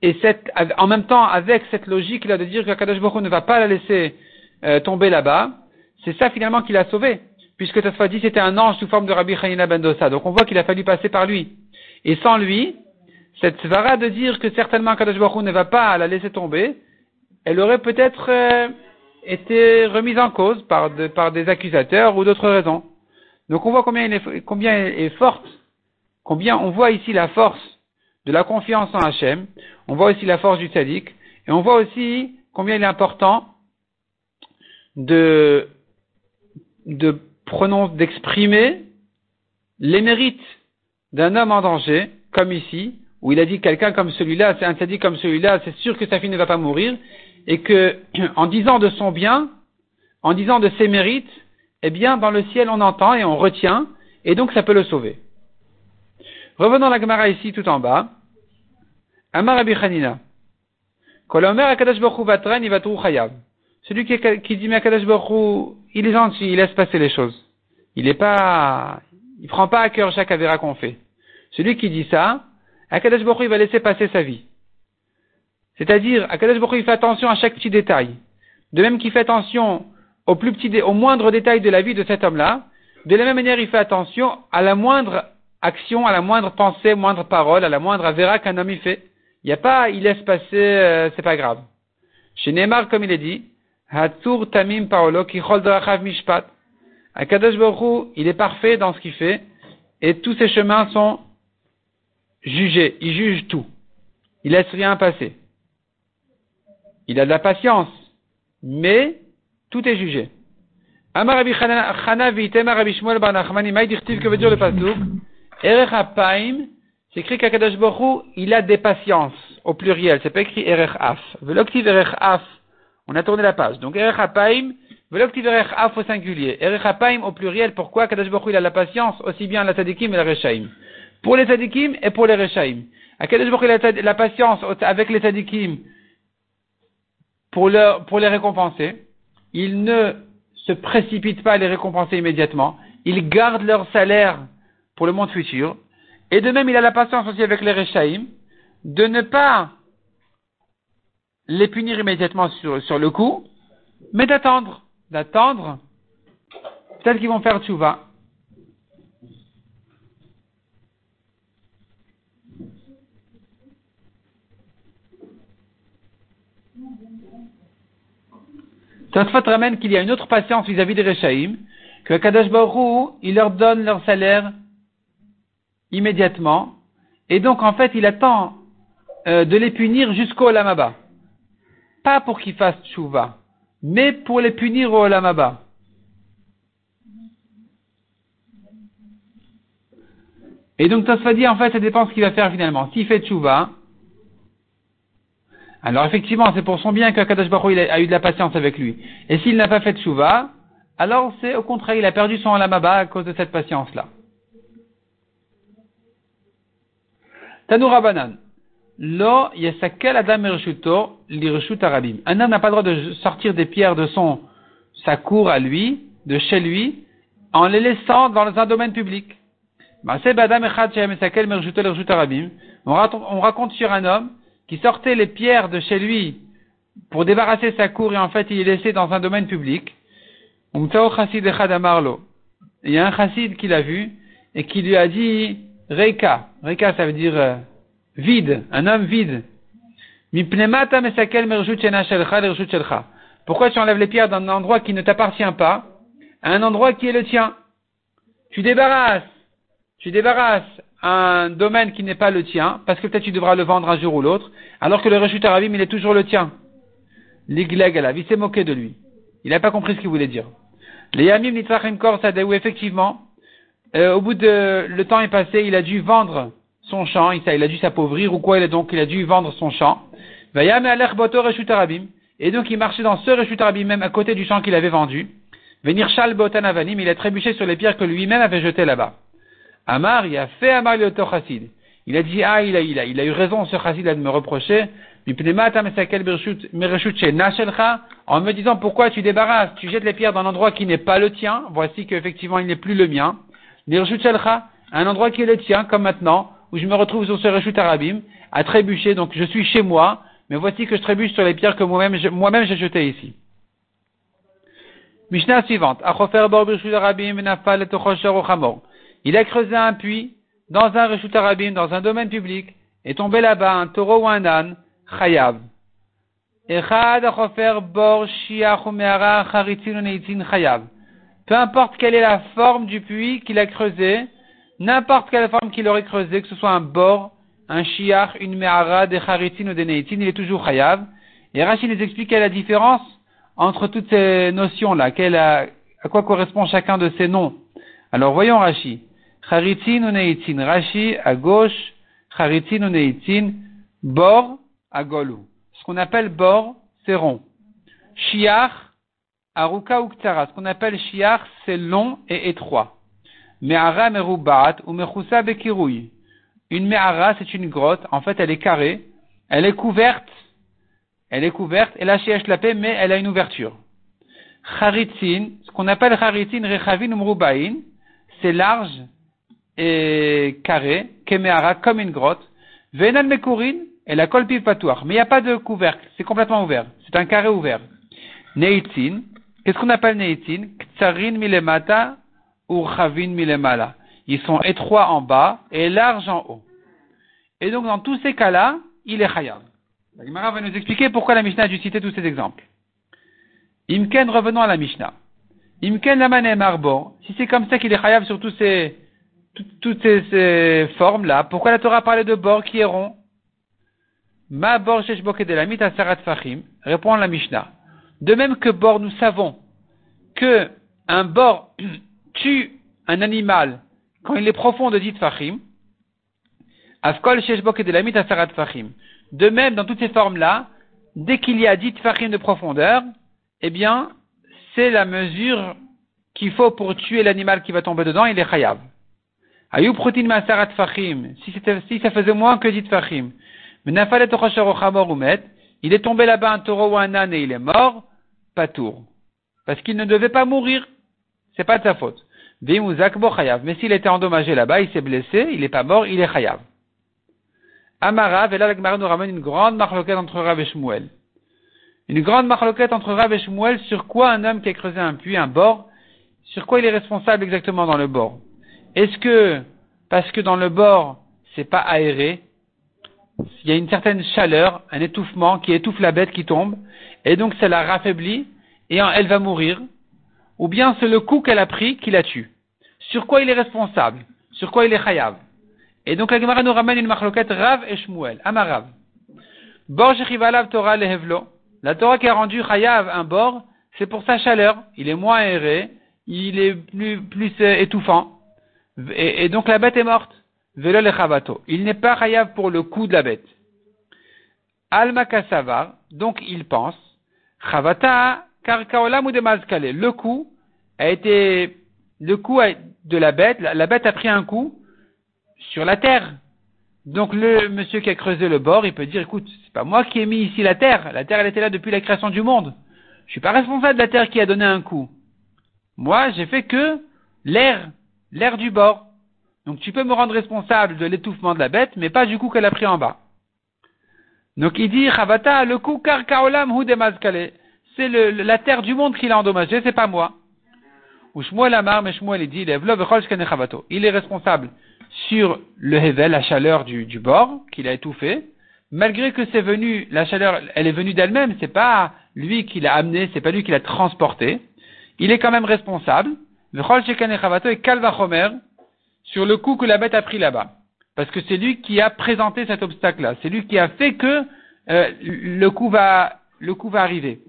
et cette, en même temps avec cette logique là de dire que Kadosh ne va pas la laisser euh, tomber là-bas, c'est ça finalement qui l'a sauvé. Puisque dit c'était un ange sous forme de Rabbi Hanina ben Dosa. Donc on voit qu'il a fallu passer par lui. Et sans lui, cette svara de dire que certainement Kadosh Baruch ne va pas la laisser tomber, elle aurait peut-être euh, était remise en cause par, des accusateurs ou d'autres raisons. Donc on voit combien, il est, combien elle est forte, combien on voit ici la force de la confiance en Hachem, on voit aussi la force du tzaddik, et on voit aussi combien il est important de, de d'exprimer les mérites d'un homme en danger, comme ici, où il a dit quelqu'un comme celui-là, c'est un tzaddik comme celui-là, c'est sûr que sa fille ne va pas mourir, et que, en disant de son bien, en disant de ses mérites, eh bien, dans le ciel, on entend et on retient, et donc ça peut le sauver. Revenons à la Gemara ici, tout en bas. Amar Abichanina. Celui qui, dit, mais Akadash Baruch il est gentil, il laisse passer les choses. Il est pas, il prend pas à cœur chaque avéra qu'on fait. Celui qui dit ça, Akadash Baruch il va laisser passer sa vie. C'est-à-dire, Akadosh Baruch il fait attention à chaque petit détail. De même qu'il fait attention au plus petit, au moindre détail de la vie de cet homme-là, de la même manière, il fait attention à la moindre action, à la moindre pensée, moindre parole, à la moindre avéra qu'un homme y fait. Il n'y a pas, il laisse passer, euh, c'est pas grave. Chez Neymar, comme il est dit, Hatsur Tamim Paolo Mishpat. Akadosh Baruch il est parfait dans ce qu'il fait, et tous ses chemins sont jugés. Il juge tout. Il laisse rien passer. Il a de la patience, mais tout est jugé. Amar Rabbi Chana Vitema Rabbi Shmuel Bar Maïdirtiv, que veut dire le pasuk Erech Apaim, c'est écrit qu'Akadosh Baruch il a des patiences, au pluriel, c'est pas écrit Erech Af. Veloktiv Erech Af, on a tourné la page. Donc Erech Apaim, Veloktiv Erech Af au singulier. Erech Apaim au pluriel, pourquoi? Akadosh Baruch il a la patience, aussi bien la Tzadikim et la Rechaim. Pour les Tzadikim et pour les Rechaim. Akadosh Baruch il a la patience avec les Tzadikim pour, leur, pour les récompenser. Il ne se précipitent pas à les récompenser immédiatement. Ils gardent leur salaire pour le monde futur. Et de même, il a la patience aussi avec les Rechaïm de ne pas les punir immédiatement sur, sur le coup, mais d'attendre, d'attendre. Peut-être qu'ils vont faire tchouva. Tosfot ramène qu'il y a une autre patience vis-à-vis des Rechaïm, que Kadosh Baruch il leur donne leur salaire immédiatement, et donc en fait il attend euh, de les punir jusqu'au Lamaba. Pas pour qu'ils fassent tchouva, mais pour les punir au Lamaba. Et donc Tosfot dit en fait ça dépend ce qu'il va faire finalement. S'il fait tchouva, alors effectivement, c'est pour son bien qu'Akadosh Baruch a eu de la patience avec lui. Et s'il n'a pas fait de chouva, alors c'est au contraire, il a perdu son alamaba à cause de cette patience-là. Tanoura Banan. Lo yasakel adam ershuto lirshut arabim. Un homme n'a pas le droit de sortir des pierres de son, sa cour à lui, de chez lui, en les laissant dans un domaine public. On raconte sur un homme qui sortait les pierres de chez lui pour débarrasser sa cour et en fait il est laissé dans un domaine public. Il y a un chassid qui l'a vu et qui lui a dit Reika. Reika ça veut dire euh, vide, un homme vide. Pourquoi tu enlèves les pierres d'un endroit qui ne t'appartient pas à un endroit qui est le tien? Tu débarrasses, tu débarrasses un domaine qui n'est pas le tien, parce que peut-être tu devras le vendre un jour ou l'autre, alors que le Reshut Arabim, il est toujours le tien. L'Igleg il s'est moqué de lui. Il n'a pas compris ce qu'il voulait dire. Les Yamim Nitzachim Kor où effectivement, euh, au bout de, le temps est passé, il a dû vendre son champ, il, a dû s'appauvrir ou quoi, il a donc, il a dû vendre son champ. Et donc il marchait dans ce Reshut Arabim même à côté du champ qu'il avait vendu. Venir Shal il a trébuché sur les pierres que lui-même avait jetées là-bas. Amar, il a fait Amar le chassid. Il a dit, ah, il a, il a, il a eu raison, ce chassid, de me reprocher. En me disant, pourquoi tu débarrasses, tu jettes les pierres dans un endroit qui n'est pas le tien. Voici qu'effectivement, il n'est plus le mien. Un endroit qui est le tien, comme maintenant, où je me retrouve sur ce reshut arabim, à trébucher, donc je suis chez moi, mais voici que je trébuche sur les pierres que moi-même, j'ai jetées ici. Mishnah suivante. Il a creusé un puits dans un Reshut Arabim, dans un domaine public, et tombé là-bas un taureau ou un âne, chayav. Peu importe quelle est la forme du puits qu'il a creusé, n'importe quelle forme qu'il aurait creusé, que ce soit un bord, un shiach, une me'ara, des charitin ou des neitin, il est toujours chayav. Et Rachid nous explique la différence entre toutes ces notions-là, à quoi correspond chacun de ces noms. Alors voyons Rachid. Charitin ou Neitin. Rashi à gauche, Charitin ou Neitin. Bord à Golou. Ce qu'on appelle bord, c'est rond. Shiach, Aruka ou Ktara. Ce qu'on appelle Shiach, c'est long et étroit. Me'ara merubat ou Mechousa bekirouy. Une Me'ara, c'est une grotte. En fait, elle est carrée. Elle est couverte. Elle est couverte. Là, Shiach la paix, mais elle a une ouverture. Charitin, ce qu'on appelle Charitin, Rechavin ou Mrubain, c'est large et carré, kemeara, comme une grotte. Venan mekurin, et la colpive patouar. Mais il n'y a pas de couvercle, c'est complètement ouvert. C'est un carré ouvert. Neitin, qu'est-ce qu'on appelle neitin? Ktsarin milemata ou chavin milemala. Ils sont étroits en bas et larges en haut. Et donc, dans tous ces cas-là, il est chayab. La Gemara va nous expliquer pourquoi la Mishnah a dû citer tous ces exemples. Imken, revenons à la Mishnah. Imken lamane marbo. Si c'est comme ça qu'il est chayab sur tous ces, toutes ces, formes-là, pourquoi la Torah parlait de bord qui est rond? Ma bor de la mita sarat fachim, répond la Mishnah. De même que bord, nous savons que un bord tue un animal quand il est profond de dit fachim, afkol sheshbok et de la asarat fachim. De même, dans toutes ces formes-là, dès qu'il y a dit fachim de profondeur, eh bien, c'est la mesure qu'il faut pour tuer l'animal qui va tomber dedans, il est chayav. Ayub protein masarat fachim, si, si ça faisait moins que dit fachim, il est tombé là-bas un taureau ou un âne et il est mort, pas tour. Parce qu'il ne devait pas mourir. C'est pas de sa faute. Mais s'il était endommagé là-bas, il s'est blessé, il n'est pas mort, il est chayav. Amarav, et là, la nous ramène une grande marloquette entre Rav et Shmuel. Une grande marloquette entre Rav et Shmuel sur quoi un homme qui a creusé un puits, un bord, sur quoi il est responsable exactement dans le bord? Est-ce que, parce que dans le bord, c'est pas aéré, il y a une certaine chaleur, un étouffement qui étouffe la bête qui tombe, et donc ça la raffaiblit, et elle va mourir, ou bien c'est le coup qu'elle a pris qui la tue. Sur quoi il est responsable? Sur quoi il est chayav? Et donc la Gemara nous ramène une marloquette Rav et Shmuel, Amarav. Bor Torah lehevlo. La Torah qui a rendu chayav un bord, c'est pour sa chaleur. Il est moins aéré, il est plus, plus euh, étouffant. Et, donc la bête est morte. Velo le Il n'est pas chayav pour le coup de la bête. Alma kasavar, donc il pense. Chavata karkaolam ou de Le coup a été le coup de la bête, la, bête a pris un coup sur la terre. Donc le monsieur qui a creusé le bord, il peut dire, écoute, c'est pas moi qui ai mis ici la terre. La terre, elle était là depuis la création du monde. Je suis pas responsable de la terre qui a donné un coup. Moi, j'ai fait que l'air, l'air du bord. Donc tu peux me rendre responsable de l'étouffement de la bête, mais pas du coup qu'elle a pris en bas. Donc il dit, Chavata, le coup car kaolam hu C'est la terre du monde qui l'a endommagé, c'est pas moi. Ou mais dit, il est responsable sur le Hevel, la chaleur du, du bord, qu'il a étouffé, malgré que c'est venu, la chaleur, elle est venue d'elle-même, c'est pas lui qui l'a amené, c'est pas lui qui l'a transporté, il est quand même responsable, et Kalvachomer, sur le coup que la bête a pris là-bas. Parce que c'est lui qui a présenté cet obstacle-là. C'est lui qui a fait que euh, le coup va, le coup va arriver.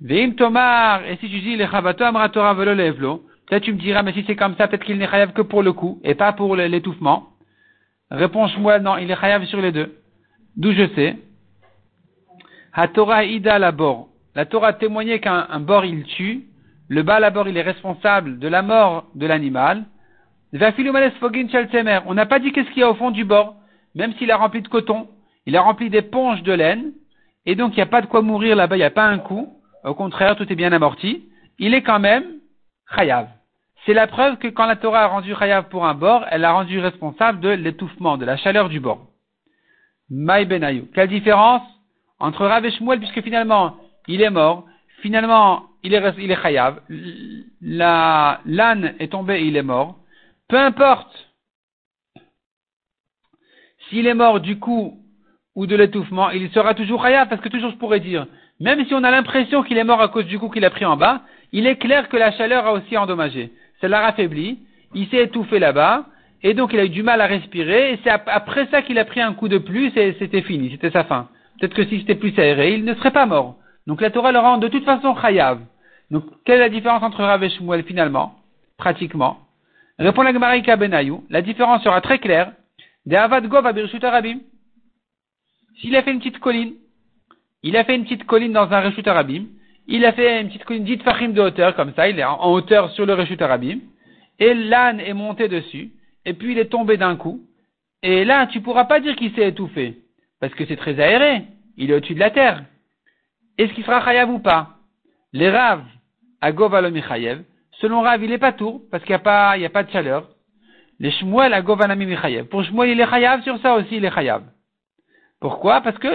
Veim Tomar, et si tu dis le Chavato Amratora Velo Levlo, peut-être tu me diras, mais si c'est comme ça, peut-être qu'il n'est chayav que pour le coup, et pas pour l'étouffement. Réponse-moi, non, il est chayav sur les deux. D'où je sais. Torah Ida la bord. La Torah a témoigné qu'un bord il tue. Le bas la bord il est responsable de la mort de l'animal. On n'a pas dit qu'est-ce qu'il y a au fond du bord. Même s'il a rempli de coton, il a rempli d'éponges de laine. Et donc il n'y a pas de quoi mourir là-bas, il n'y a pas un coup. Au contraire, tout est bien amorti. Il est quand même chayav. C'est la preuve que quand la Torah a rendu chayav pour un bord, elle a rendu responsable de l'étouffement, de la chaleur du bord. Maï Benayou. Quelle différence entre Rav et Shmuel, puisque finalement, il est mort, finalement, il est, chayav, la, l'âne est tombé et il est mort. Peu importe s'il est mort du coup ou de l'étouffement, il sera toujours chayav, parce que toujours je pourrais dire, même si on a l'impression qu'il est mort à cause du coup qu'il a pris en bas, il est clair que la chaleur a aussi endommagé. Ça l'a raffaibli, il s'est étouffé là-bas, et donc il a eu du mal à respirer, et c'est après ça qu'il a pris un coup de plus, et c'était fini, c'était sa fin. Peut-être que si c'était plus aéré, il ne serait pas mort. Donc la Torah le rend de toute façon chayav. Donc quelle est la différence entre Rav et Shmuel finalement? Pratiquement. Répond la Gemarika Benayou, la différence sera très claire. De Avad Gov Arabim. S'il a fait une petite colline, il a fait une petite colline dans un Reshut Arabim. Il a fait une petite colline dite Fahim de hauteur, comme ça, il est en hauteur sur le Reshut Arabim. Et l'âne est monté dessus. Et puis il est tombé d'un coup. Et là, tu pourras pas dire qu'il s'est étouffé. Parce que c'est très aéré. Il est au-dessus de la terre. Est-ce qu'il sera chayav ou pas? Les raves, à Govalomichayev, selon Rav, il est pas tour, parce qu'il n'y a pas, il a pas de chaleur. Les Shmuel à Govanami Pour Shmuel, il est sur ça aussi, il est. Pourquoi? Parce que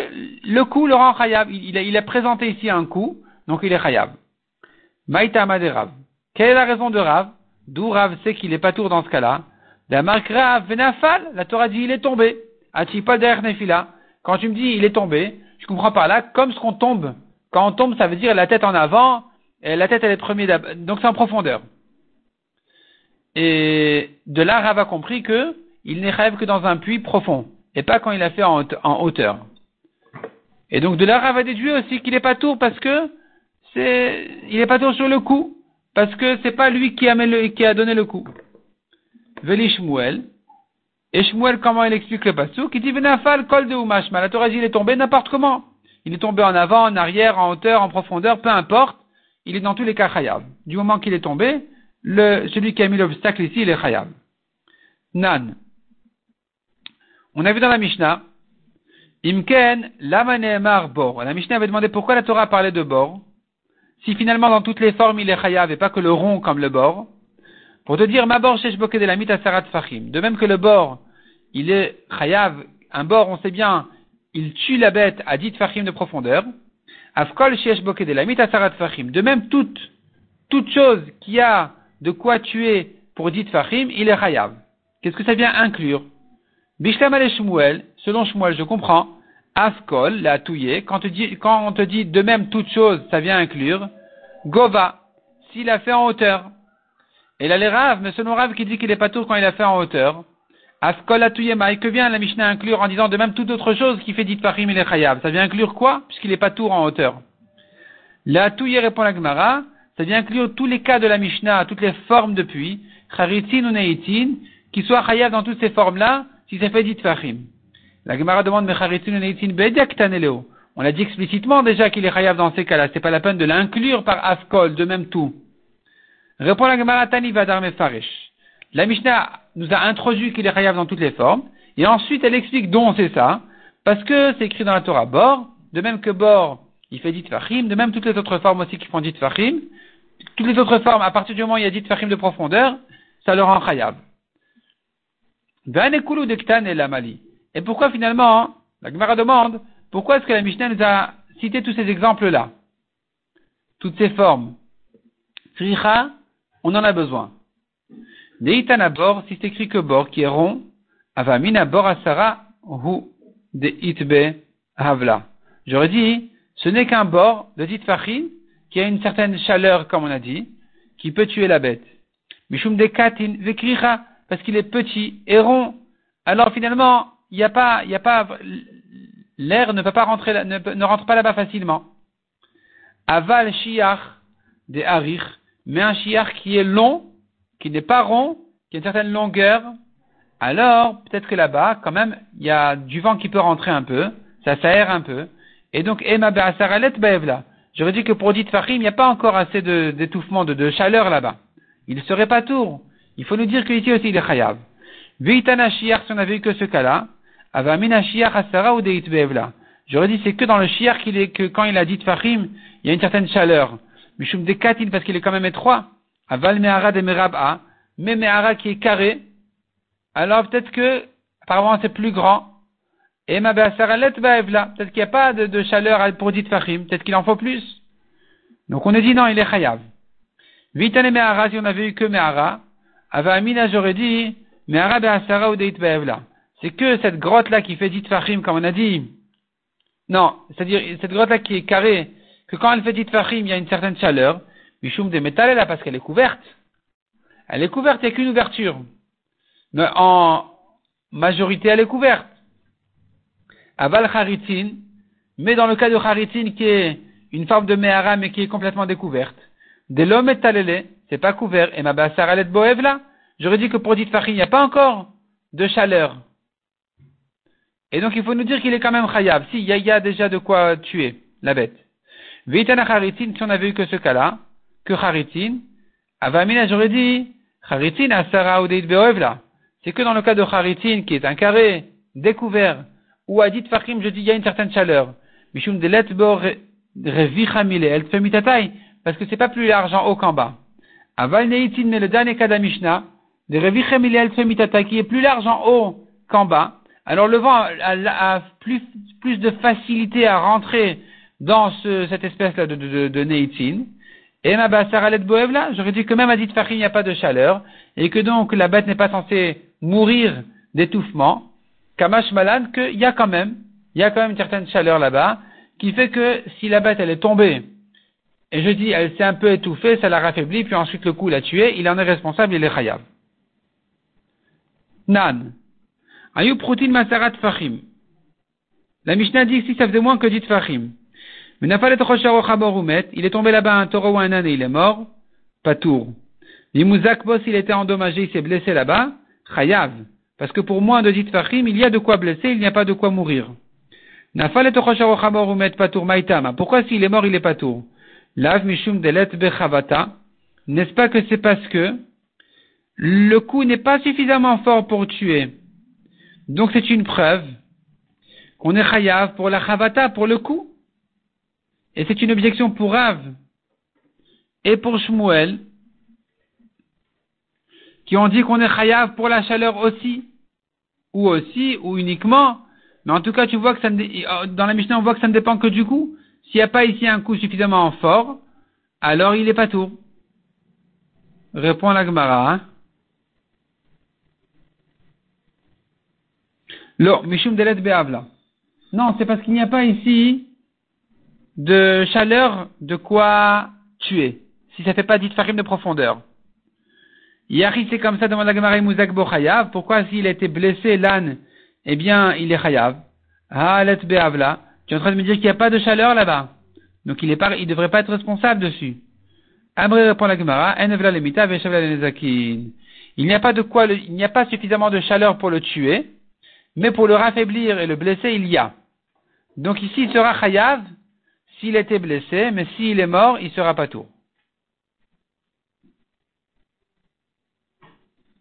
le coup le rend chayav. Il, a, présenté ici un coup, donc il est chayav. Maïtama de Rav. Quelle est la raison de Rav? D'où Rav sait qu'il est pas tour dans ce cas-là? La marque Rav Venafal, la Torah dit il est tombé. Derrière Nefila. Quand tu me dis il est tombé, je comprends pas là, comme ce qu'on tombe. Quand on tombe, ça veut dire la tête en avant, la tête elle est premier donc c'est en profondeur. Et de là, Rav a compris que il n'est rêve que dans un puits profond et pas quand il a fait en, hauteur. Et donc de là, Rav a déduit aussi qu'il n'est pas tour parce que c'est, il n'est pas tour sur le coup. parce que c'est pas lui qui a, donné le coup. Veli Shmuel. Et Shmuel, comment il explique le passou? Qui dit Venafal kol de umashma. La Torah il est tombé n'importe comment. Il est tombé en avant, en arrière, en hauteur, en profondeur, peu importe. Il est dans tous les cas chayav. Du moment qu'il est tombé, le, celui qui a mis l'obstacle ici, il est chayav. Nan. On a vu dans la Mishnah, Imken, Lamaneemar Bor. La Mishnah avait demandé pourquoi la Torah parlait de Bor. Si finalement dans toutes les formes il est chayav et pas que le rond comme le bord. Pour te dire, ma bord sheshboke de la sarat fachim. De même que le bord, il est chayav, un bord, on sait bien, il tue la bête à dit fachim de profondeur. Afkol sheshboke de la sarat fachim. De même toute, toute chose qui a de quoi tuer pour dit fachim, il est chayav. Qu'est-ce que ça vient inclure? Bishlam Shmuel, selon Shmuel, je comprends, Askol, la touillé, quand, on te dit de même toute chose, ça vient inclure, Gova, s'il a fait en hauteur. Et là, les Rav, mais selon Rav qui dit qu'il est pas tout quand il a fait en hauteur, Askol la et que vient la Mishnah inclure en disant de même toute autre chose qui fait dit Farim il est chayav? Ça vient inclure quoi? Puisqu'il est pas tour en hauteur. La touillé répond la Gemara, ça vient inclure tous les cas de la Mishnah, toutes les formes de puits, charitin ou neitin, qui soient chayav dans toutes ces formes-là, si ça fait dit Farim. La Gemara demande On a dit explicitement déjà qu'il est chayav dans ces cas-là. C'est pas la peine de l'inclure par Askol, de même tout. Répond la Gemara Tani Vadar Mefaresh. La Mishnah nous a introduit qu'il est chayav dans toutes les formes. Et ensuite, elle explique dont c'est ça. Parce que c'est écrit dans la Torah Bor. De même que Bor, il fait dit Fahim. De même toutes les autres formes aussi qui font dit Fahim. Toutes les autres formes, à partir du moment où il y a dit Fahim de profondeur, ça le rend chayav. Et pourquoi finalement, la Gemara demande, pourquoi est-ce que la Mishnah nous a cité tous ces exemples-là? Toutes ces formes. Tricha, on en a besoin. Deitana bor, si c'est écrit que bor, qui est rond, avamina bor asara, hu de itbe havla. J'aurais dit, ce n'est qu'un bord de ditfachin qui a une certaine chaleur, comme on a dit, qui peut tuer la bête. Mishum de katin vekricha, parce qu'il est petit et rond. Alors finalement, il n'y a pas, il l'air ne peut pas rentrer, ne, rentre pas là-bas facilement. Aval shiach de harich, mais un shiach qui est long, qui n'est pas rond, qui a une certaine longueur, alors peut-être que là-bas, quand même, il y a du vent qui peut rentrer un peu, ça s'aère un peu, et donc Emma Be'asaralet Baevla. J'aurais dit que pour dit Fahim, il n'y a pas encore assez d'étouffement, de, de, chaleur là-bas. Il serait pas tour. Il faut nous dire qu'ici aussi il est chayav. Vitana shiach, si on avait eu que ce cas-là, J'aurais dit c'est que dans le shiar qu'il est que quand il a dit Fahim, il y a une certaine chaleur. Mishum de katin parce qu'il est quand même étroit. Aval me'ara de merab'a, mais me'ara qui est carré. Alors peut-être que apparemment c'est plus grand. Et ma peut-être qu'il n'y a pas de, chaleur pour dit Fahim, peut-être qu'il en faut plus. Donc on a dit non, il est chayav. Vitane me'ara si on avait eu que me'ara. Avamina j'aurais dit me'ara be'asara ou deit ba'evla c'est que cette grotte-là qui fait dit fachim, comme on a dit, non, c'est-à-dire cette grotte-là qui est carrée, que quand elle fait dit fachim, il y a une certaine chaleur, Mishum de métal là parce qu'elle est couverte. Elle est couverte, il n'y a qu'une ouverture. Mais en majorité, elle est couverte. Aval Haritin, mais dans le cas de Haritin qui est une forme de Mehara mais qui est complètement découverte, de l'homme est c'est pas couvert, et ma bassar boev là, j'aurais dit que pour dit il n'y a pas encore de chaleur. Et donc il faut nous dire qu'il est quand même khayab. Si, il y, a déjà de quoi tuer la bête. Vitana charitin, si on avait eu que ce cas-là, que charitin, avamina, j'aurais dit, charitin asara ou beoevla. C'est que dans le cas de charitin, qui est un carré découvert, ou dit fakim, je dis, il y a une certaine chaleur. Mishum de letbor revichamile, elle fait mitatai, parce que c'est pas plus large en haut qu'en bas. Aval neitin, mais le dernier cas de de revichamile, elle fait mitatai, qui est plus large en haut qu'en bas, alors le vent a, plus, plus, de facilité à rentrer dans ce, cette espèce-là de, de, de, neitzin. Et ma bassaralet boevla, j'aurais dit que même à dit il n'y a pas de chaleur, et que donc la bête n'est pas censée mourir d'étouffement. Kamash malan, qu'il y a quand même, il y a quand même une certaine chaleur là-bas, qui fait que si la bête elle est tombée, et je dis elle s'est un peu étouffée, ça l'a raffaibli, puis ensuite le coup l'a tué, il en est responsable, il est chayav. Nan. Ayub proutin masarat fachim. La Mishnah dit ici, ça faisait moins que dit fachim. Mais n'a pas il est tombé là-bas un taureau ou un âne et il est mort. patour. Limuzakbo, s'il était endommagé, il s'est blessé là-bas, chayav. Parce que pour moins de dit fachim, il y a de quoi blesser, il n'y a pas de quoi mourir. Pourquoi s'il est mort, il est patour? Lav mishum delet bechavata. N'est-ce pas que c'est parce que le coup n'est pas suffisamment fort pour tuer. Donc c'est une preuve qu'on est chayav pour la chavata, pour le coup. Et c'est une objection pour Rav et pour Shmuel, qui ont dit qu'on est chayav pour la chaleur aussi, ou aussi, ou uniquement. Mais en tout cas, tu vois que ne, dans la Mishnah, on voit que ça ne dépend que du coup. S'il n'y a pas ici un coup suffisamment fort, alors il est pas tout. Répond la Gemara. Hein. Delet Beavla. Non, c'est parce qu'il n'y a pas ici de chaleur de quoi tuer. Si ça fait pas dit farim de profondeur. Yari, c'est comme ça, demande la Gemara Mouzak Chayav. Pourquoi s'il a été blessé, l'âne, eh bien, il est Chayav. Halet Beavla. Tu es en train de me dire qu'il n'y a pas de chaleur là-bas. Donc il il devrait pas être responsable dessus. Il n'y a pas de quoi, il n'y a pas suffisamment de chaleur pour le tuer, mais pour le raffaiblir et le blesser, il y a. Donc ici, il sera chayav s'il était blessé, mais s'il est mort, il sera pas tout.